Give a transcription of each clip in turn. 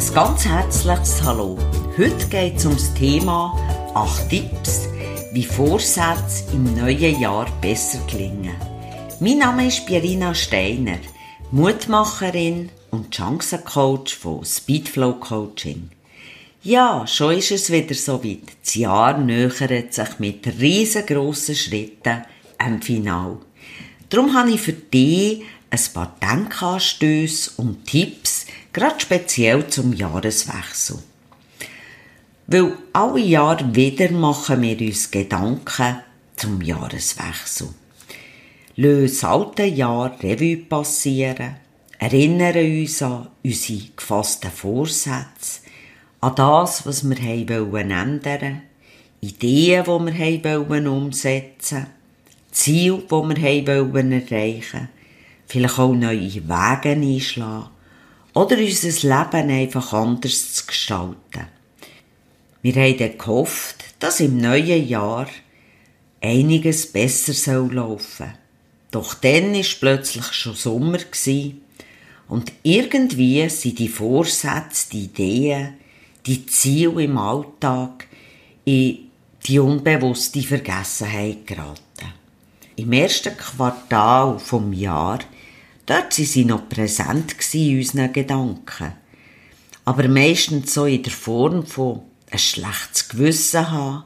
Ein ganz herzliches Hallo. Heute geht es um das Thema 8 Tipps, wie Vorsätze im neuen Jahr besser gelingen. Mein Name ist Pierina Steiner, Mutmacherin und Chancencoach von Speedflow Coaching. Ja, schon ist es wieder so weit. Das Jahr nähert sich mit riesengroßen Schritten am Final. Darum habe ich für dich ein paar Denkanstöße und Tipps, gerade speziell zum Jahreswechsel. Weil alle Jahre wieder machen wir uns Gedanken zum Jahreswechsel. Lösen alte Jahr Revue passieren, erinnern uns an unsere gefassten Vorsätze, an das, was wir wollen ändern, Ideen, die wir wollen umsetzen, Ziele, die wir wollen erreichen, vielleicht auch neue Wege einschlagen oder unser Leben einfach anders zu gestalten. Wir haben gehofft, dass im neuen Jahr einiges besser soll laufen. Doch dann ist plötzlich schon Sommer und irgendwie sind die Vorsätze, die Ideen, die Ziele im Alltag in die unbewusste Vergessenheit geraten. Im ersten Quartal vom Jahr, dort waren sie noch präsent in unseren Gedanken. Aber meistens so in der Form von ein schlechtes Gewissen haben,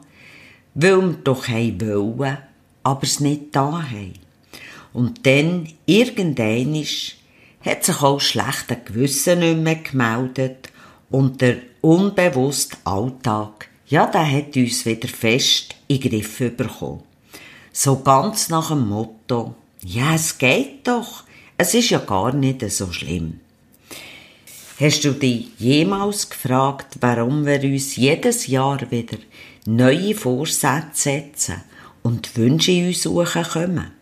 weil wir doch wollen, aber es nicht da haben. Und dann, irgendwann hat sich auch schlechte Gewissen nicht mehr gemeldet und der unbewusste Alltag, ja, der hat uns wieder fest in den Griff bekommen. So ganz nach dem Motto, ja, es geht doch, es ist ja gar nicht so schlimm. Hast du dich jemals gefragt, warum wir uns jedes Jahr wieder neue Vorsätze setzen und Wünsche in uns suchen kommen?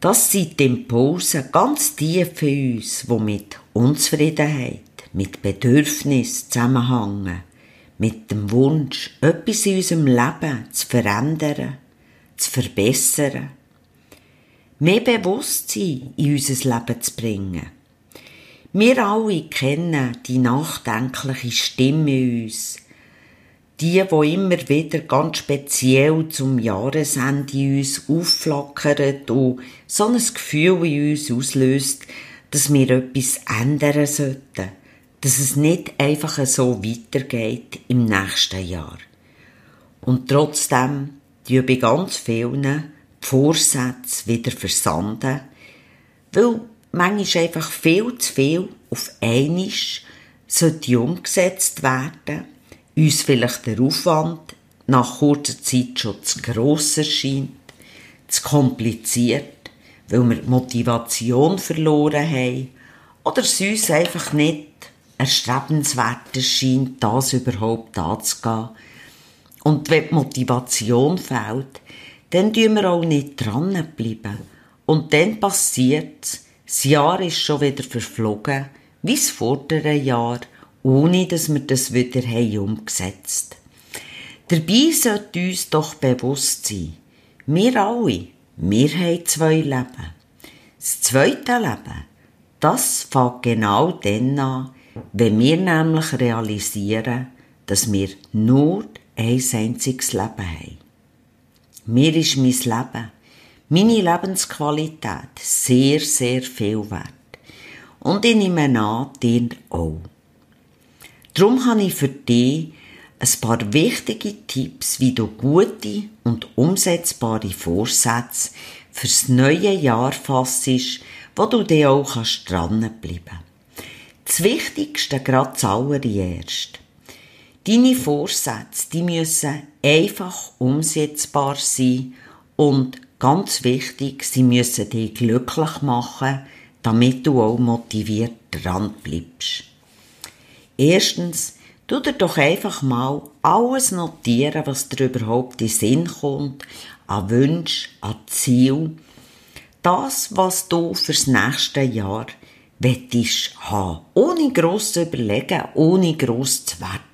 Das sind die Impulse ganz tief in uns, die mit Unzufriedenheit, mit Bedürfnis zusammenhängen, mit dem Wunsch, etwas in unserem Leben zu verändern, zu verbessern, mehr Bewusstsein in unser Leben zu bringen wir alle kennen die nachdenkliche Stimme in uns. Die, wo immer wieder ganz speziell zum Jahresende in uns aufflackert und so ein Gefühl in uns auslöst, dass wir etwas ändern sollten. Dass es nicht einfach so weitergeht im nächsten Jahr. Und trotzdem, die bei ganz vielen Vorsätze wieder versanden, weil manchmal einfach viel zu viel auf einmal sollte umgesetzt werden, uns vielleicht der Aufwand nach kurzer Zeit schon zu gross erscheint, zu kompliziert, weil wir die Motivation verloren haben oder es uns einfach nicht erstrebenswert erscheint, das überhaupt anzugehen. Und wenn die Motivation fehlt, dann bleiben wir auch nicht dranbleiben. Und dann passiert das Jahr ist schon wieder verflogen, wie das vordere Jahr, ohne dass wir das wieder haben umgesetzt Dabei sollte uns doch bewusst sein, wir alle, wir haben zwei Leben. Das zweite Leben, das fängt genau dann an, wenn wir nämlich realisieren, dass wir nur ein einziges Leben haben. Mir ist mein Leben meine Lebensqualität sehr, sehr viel wert. Und ich nehme an, dir auch. Darum habe ich für dich ein paar wichtige Tipps, wie du gute und umsetzbare Vorsätze fürs neue Jahr fassest, wo du dir auch dranbleiben kannst. Das Wichtigste gerade zuallererst. Deine Vorsätze, die müssen einfach umsetzbar sein und Ganz wichtig, sie müssen dich glücklich machen, damit du auch motiviert dran bleibst. Erstens, tu dir doch einfach mal alles notieren, was dir überhaupt in Sinn kommt, an Wünschen, an Ziel. Das, was du fürs nächste Jahr wettest haben. Ohne gross zu überlegen, ohne gross zu werten,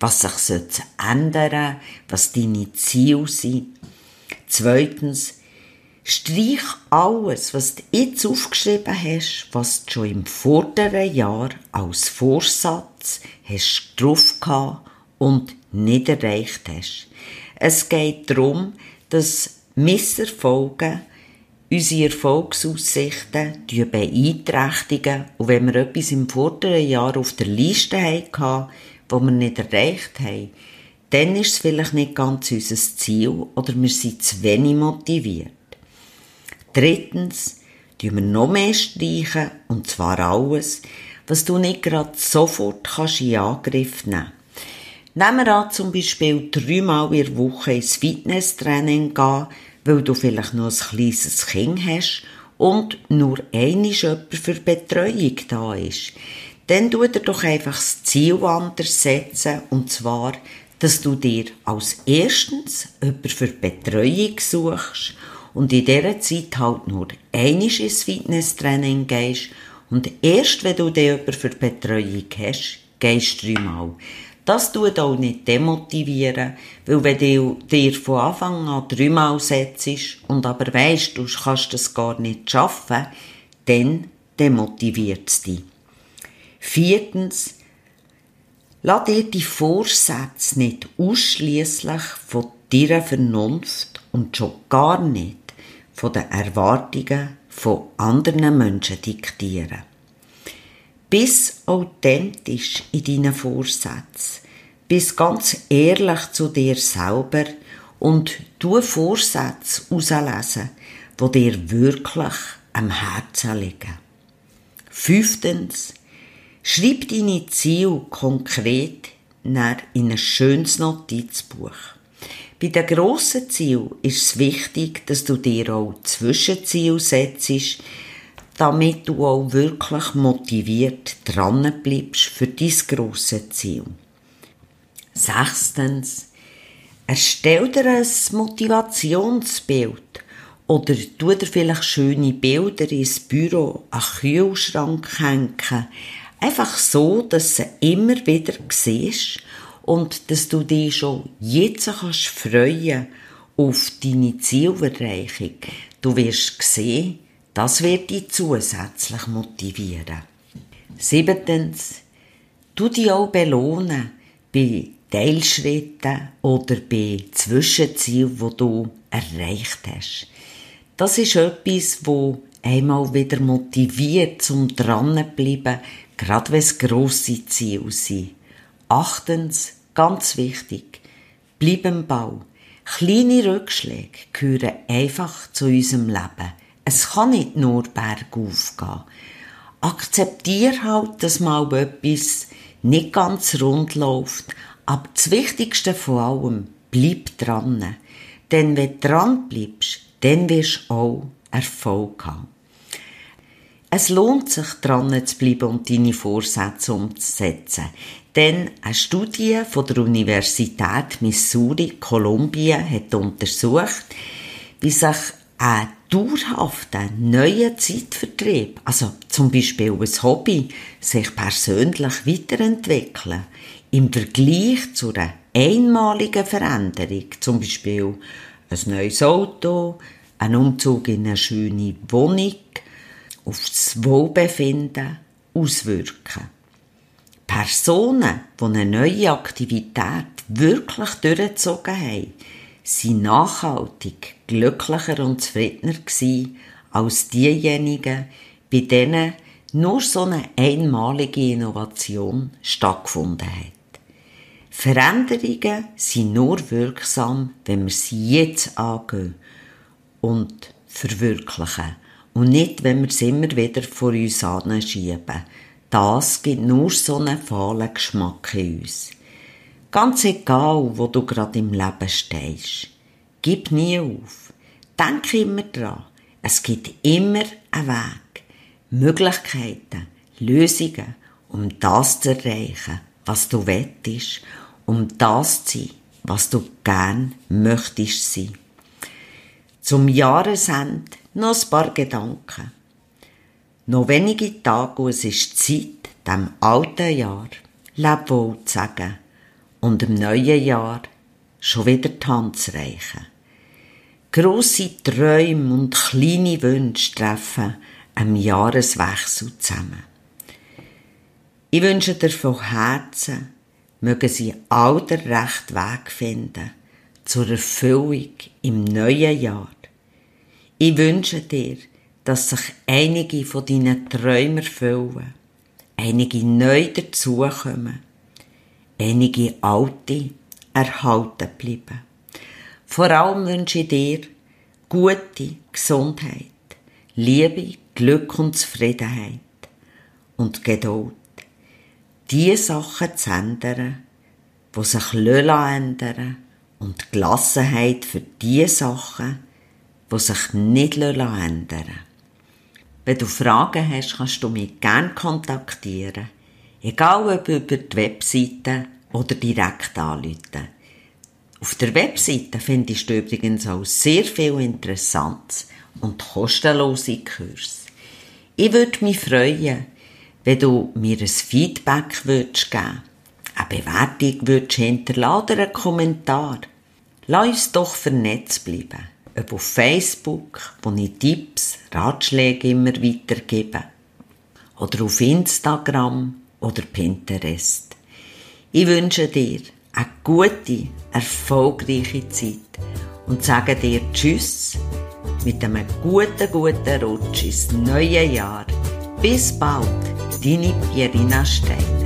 was sich ändern was deine Ziele sind. Zweitens, Streich alles, was du jetzt aufgeschrieben hast, was du schon im vorderen Jahr als Vorsatz hast drauf gehabt und nicht erreicht hast. Es geht darum, dass Misserfolge unsere Erfolgsaussichten beeinträchtigen und wenn wir etwas im vorderen Jahr auf der Liste hatten, das wir nicht erreicht haben, dann ist es vielleicht nicht ganz unser Ziel oder wir sind zu wenig motiviert. Drittens, tun wir noch mehr streichen, und zwar alles, was du nicht gerade sofort kannst in Angriff nehmen Nehmen wir an, zum Beispiel dreimal in der Woche ins Fitnesstraining gehen, weil du vielleicht noch ein kleines Kind hast und nur einmal jemand für Betreuung da ist. Dann tu dir doch einfach das Ziel anders setzen, und zwar, dass du dir als erstens jemand für Betreuung suchst und in dieser Zeit halt nur einmal ins Fitnesstraining gehst und erst wenn du dann jemanden für Betreuung hast, gehst du dreimal. Das tut auch nicht demotivieren, weil wenn du dir von Anfang an dreimal setzt und aber weisst, du kannst das gar nicht schaffen, dann demotiviert es dich. Viertens, lass dir die Vorsätze nicht ausschließlich von deiner Vernunft und schon gar nicht von den Erwartungen von anderen Menschen diktieren. Bis authentisch in deinen Vorsätzen. Bis ganz ehrlich zu dir selber und du Vorsätze auslesen, die dir wirklich am Herzen liegen. Fünftens, schreib deine Ziele konkret in ein schönes Notizbuch. Bei den grossen Zielen ist es wichtig, dass du dir auch Zwischenziele setzt, damit du auch wirklich motiviert dran bleibst für dein grosse Ziel. Sechstens, erstell dir ein Motivationsbild oder tu dir vielleicht schöne Bilder ins Büro an den Kühlschrank hängen. Einfach so, dass sie immer wieder siehst und dass du dich schon jetzt kannst freuen auf deine Zielerreichung. Du wirst sehen, das wird dich zusätzlich motivieren. Siebtens, du dich auch belohnen bei Teilschritten oder bei Zwischenzielen, die du erreicht hast. Das ist etwas, wo einmal wieder motiviert zum dran bleiben, gerade wenn es grosse Ziele sind. Achtens, Ganz wichtig. Bleib im Bau. Kleine Rückschläge gehören einfach zu unserem Leben. Es kann nicht nur bergauf gehen. Akzeptier halt, dass mal etwas nicht ganz rund läuft, aber das Wichtigste von allem, bleib dran. Denn wenn du dran bleibst, dann wirst du auch Erfolg haben. Es lohnt sich, dran zu bleiben und deine Vorsätze umzusetzen. Denn eine Studie von der Universität Missouri, Kolumbien, hat untersucht, wie sich ein dauerhafter neuer Zeitvertrieb, also zum Beispiel ein Hobby, sich persönlich weiterentwickeln, im Vergleich zu einer einmaligen Veränderung, zum Beispiel ein neues Auto, ein Umzug in eine schöne Wohnung, aufs Wohlbefinden auswirken. Personen, die eine neue Aktivität wirklich durchgezogen haben, sind nachhaltig glücklicher und zufriedener gewesen als diejenigen, bei denen nur so eine einmalige Innovation stattgefunden hat. Veränderungen sind nur wirksam, wenn wir sie jetzt angehen und verwirklichen und nicht, wenn wir sie immer wieder vor uns anschieben. Das gibt nur so einen fahlen Geschmack in uns. Ganz egal, wo du gerade im Leben stehst. Gib nie auf. Denk immer dran. Es gibt immer einen Weg, Möglichkeiten, Lösungen, um das zu erreichen, was du wettest, um das zu sein, was du gern möchtest sein. Zum Jahresende noch ein paar Gedanken. Noch wenige Tage und es ist Zeit, dem alten Jahr Leb zu sagen und im neuen Jahr schon wieder die Hand zu reichen. Grosse Träume und kleine Wünsche treffen am Jahreswechsel zusammen. Ich wünsche dir von Herzen, mögen sie all den rechten Weg finden zur Erfüllung im neuen Jahr. Ich wünsche dir, dass sich einige von deinen Träumen erfüllen, einige neu dazukommen, einige alte erhalten bleiben. Vor allem wünsche ich dir gute Gesundheit, Liebe, Glück und Zufriedenheit und Geduld. Die Sachen zu ändern, die sich ändern und Gelassenheit für die Sachen, die sich nicht ändern Wenn du Fragen hast, kannst du mich gerne kontaktieren. Egal ob über die Webseite oder direkt anrufen. Auf der Webseite findest du übrigens auch sehr viel Interessantes und kostenlose Kurse. Ich würde mich freuen, wenn du mir ein Feedback würdest geben eine Bewertung würdest hinterlassen oder einen Kommentar. Lass uns doch vernetzt bleiben. Ob auf Facebook, wo ich Tipps, Ratschläge immer weitergebe. Oder auf Instagram oder Pinterest. Ich wünsche dir eine gute, erfolgreiche Zeit und sage dir Tschüss mit einem guten, guten Rutsch ins neue Jahr. Bis bald, deine Pierina Stein.